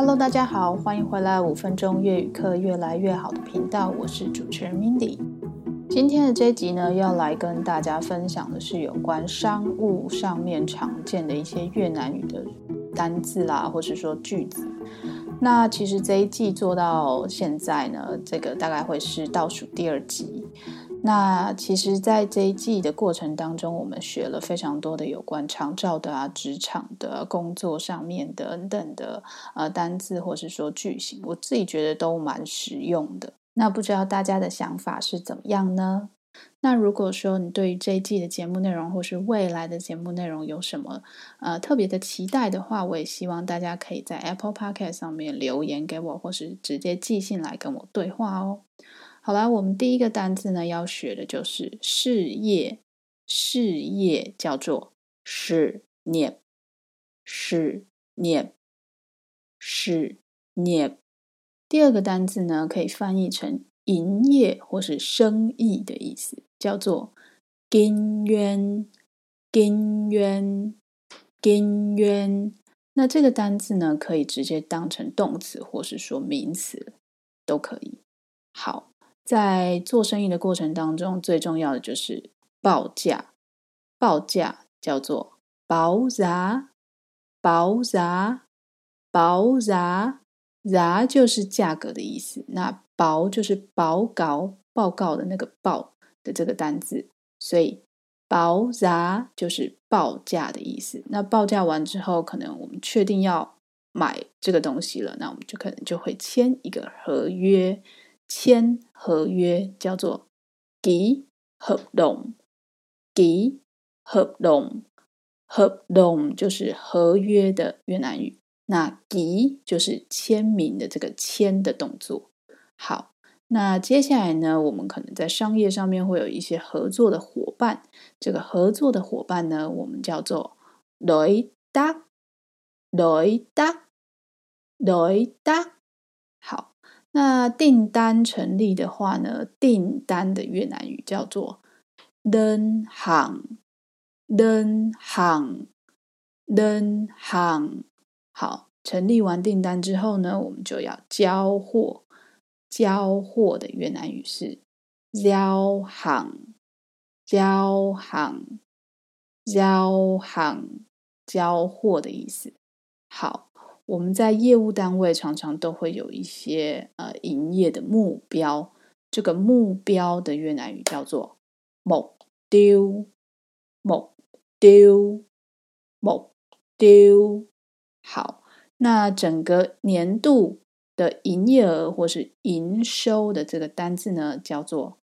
Hello，大家好，欢迎回来五分钟粤语课越来越好的频道，我是主持人 Mindy。今天的这一集呢，要来跟大家分享的是有关商务上面常见的一些越南语的单字啦，或是说句子。那其实这一季做到现在呢，这个大概会是倒数第二集。那其实，在这一季的过程当中，我们学了非常多的有关长照的啊、职场的工作上面等等的呃单字，或是说句型，我自己觉得都蛮实用的。那不知道大家的想法是怎么样呢？那如果说你对于这一季的节目内容，或是未来的节目内容有什么呃特别的期待的话，我也希望大家可以在 Apple Podcast 上面留言给我，或是直接寄信来跟我对话哦。好啦，我们第一个单字呢，要学的就是事业，事业叫做事业，事业，事业。第二个单字呢，可以翻译成营业或是生意的意思，叫做经营，经营，经营。那这个单字呢，可以直接当成动词或是说名词，都可以。好。在做生意的过程当中，最重要的就是报价。报价叫做报价，报价，报价，价就是价格的意思。那报就是报告、报告的那个报的这个单字，所以报价就是报价的意思。那报价完之后，可能我们确定要买这个东西了，那我们就可能就会签一个合约。签合约叫做 ký hợp đồng，ký hợp đồng，hợp đồng 就是合约的越南语。那 ký 就是签名的这个签的动作。好，那接下来呢，我们可能在商业上面会有一些合作的伙伴。这个合作的伙伴呢，我们叫做 đối tác，đối tác，đối tác。那订单成立的话呢，订单的越南语叫做 đơn hàng，đơn hàng，đơn hàng。好，成立完订单之后呢，我们就要交货，交货的越南语是 giao hàng，giao hàng，giao hàng，交货的意思。好。我们在业务单位常常都会有一些呃营业的目标，这个目标的越南语叫做 mục tiêu，mục tiêu，mục tiêu。好，那整个年度的营业额或是营收的这个单字呢，叫做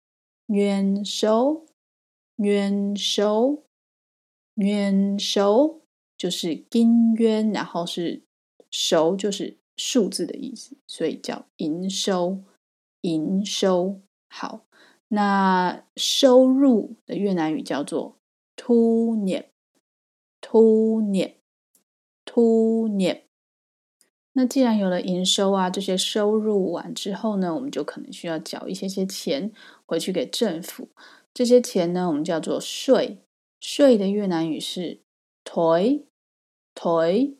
doanh số，doanh số，doanh số，就是金渊，然后是。收就是数字的意思，所以叫营收。营收好，那收入的越南语叫做 thu nhập，thu nhập，thu nhập。那既然有了营收啊，这些收入完之后呢，我们就可能需要缴一些些钱回去给政府。这些钱呢，我们叫做税。税的越南语是 thuế，thuế。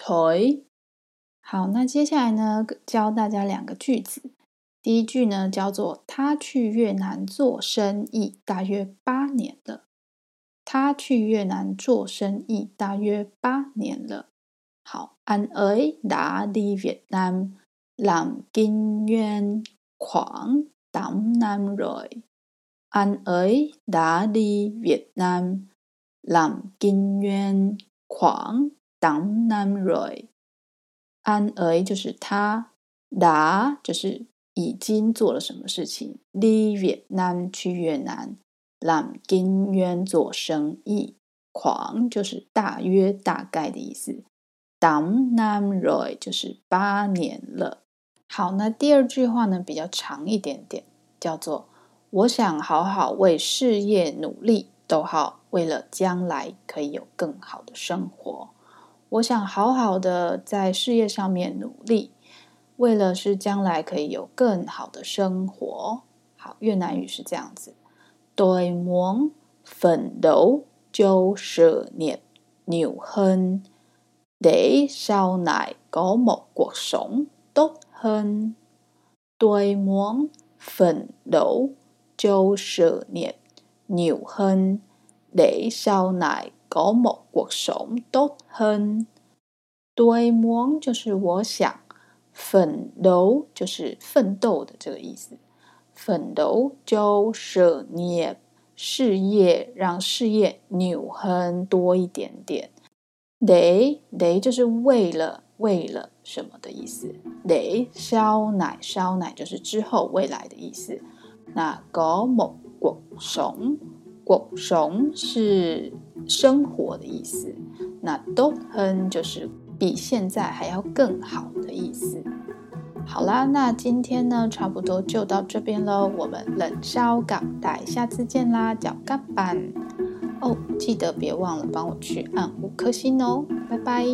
腿好，那接下来呢，教大家两个句子。第一句呢，叫做他去越南做生意大约八年了。他去越南做生意大约八年了。好，Anh ấy đã đi Việt Nam làm kinh doanh khoảng tám năm rồi。Anh ấy đã đi Việt Nam làm kinh doanh khoảng tám năm rồi，anh ấy 就是他，Da 就是已经做了什么事情，đi Việt Nam 去越南，làm kinh doanh 做生意，khoảng 就是大约大概的意思，tám năm Roy 就是八年了。好，那第二句话呢，比较长一点点，叫做我想好好为事业努力，逗号，为了将来可以有更好的生活。我想好好的在事业上面努力，为了是将来可以有更好的生活。好，越南语是这样子：Tôi muốn phấn đấu cho sự nghiệp nhiều hơn để sau này có một cuộc sống tốt hơn. Tôi muốn phấn đấu cho sự nghiệp nhiều hơn để sau này 高某国雄都很对梦就是我想奋斗就是奋斗的这个意思。奋斗就是你事业让事业扭很多一点点。得得就是为了为了什么的意思。得烧奶烧奶就是之后未来的意思。那搞某国雄 sống，cuộc sống 是生活的意思。那 tốt hơn 就是。比现在还要更好的意思。好啦，那今天呢，差不多就到这边喽。我们冷烧港带，下次见啦，脚干板哦，记得别忘了帮我去按五颗星哦，拜拜。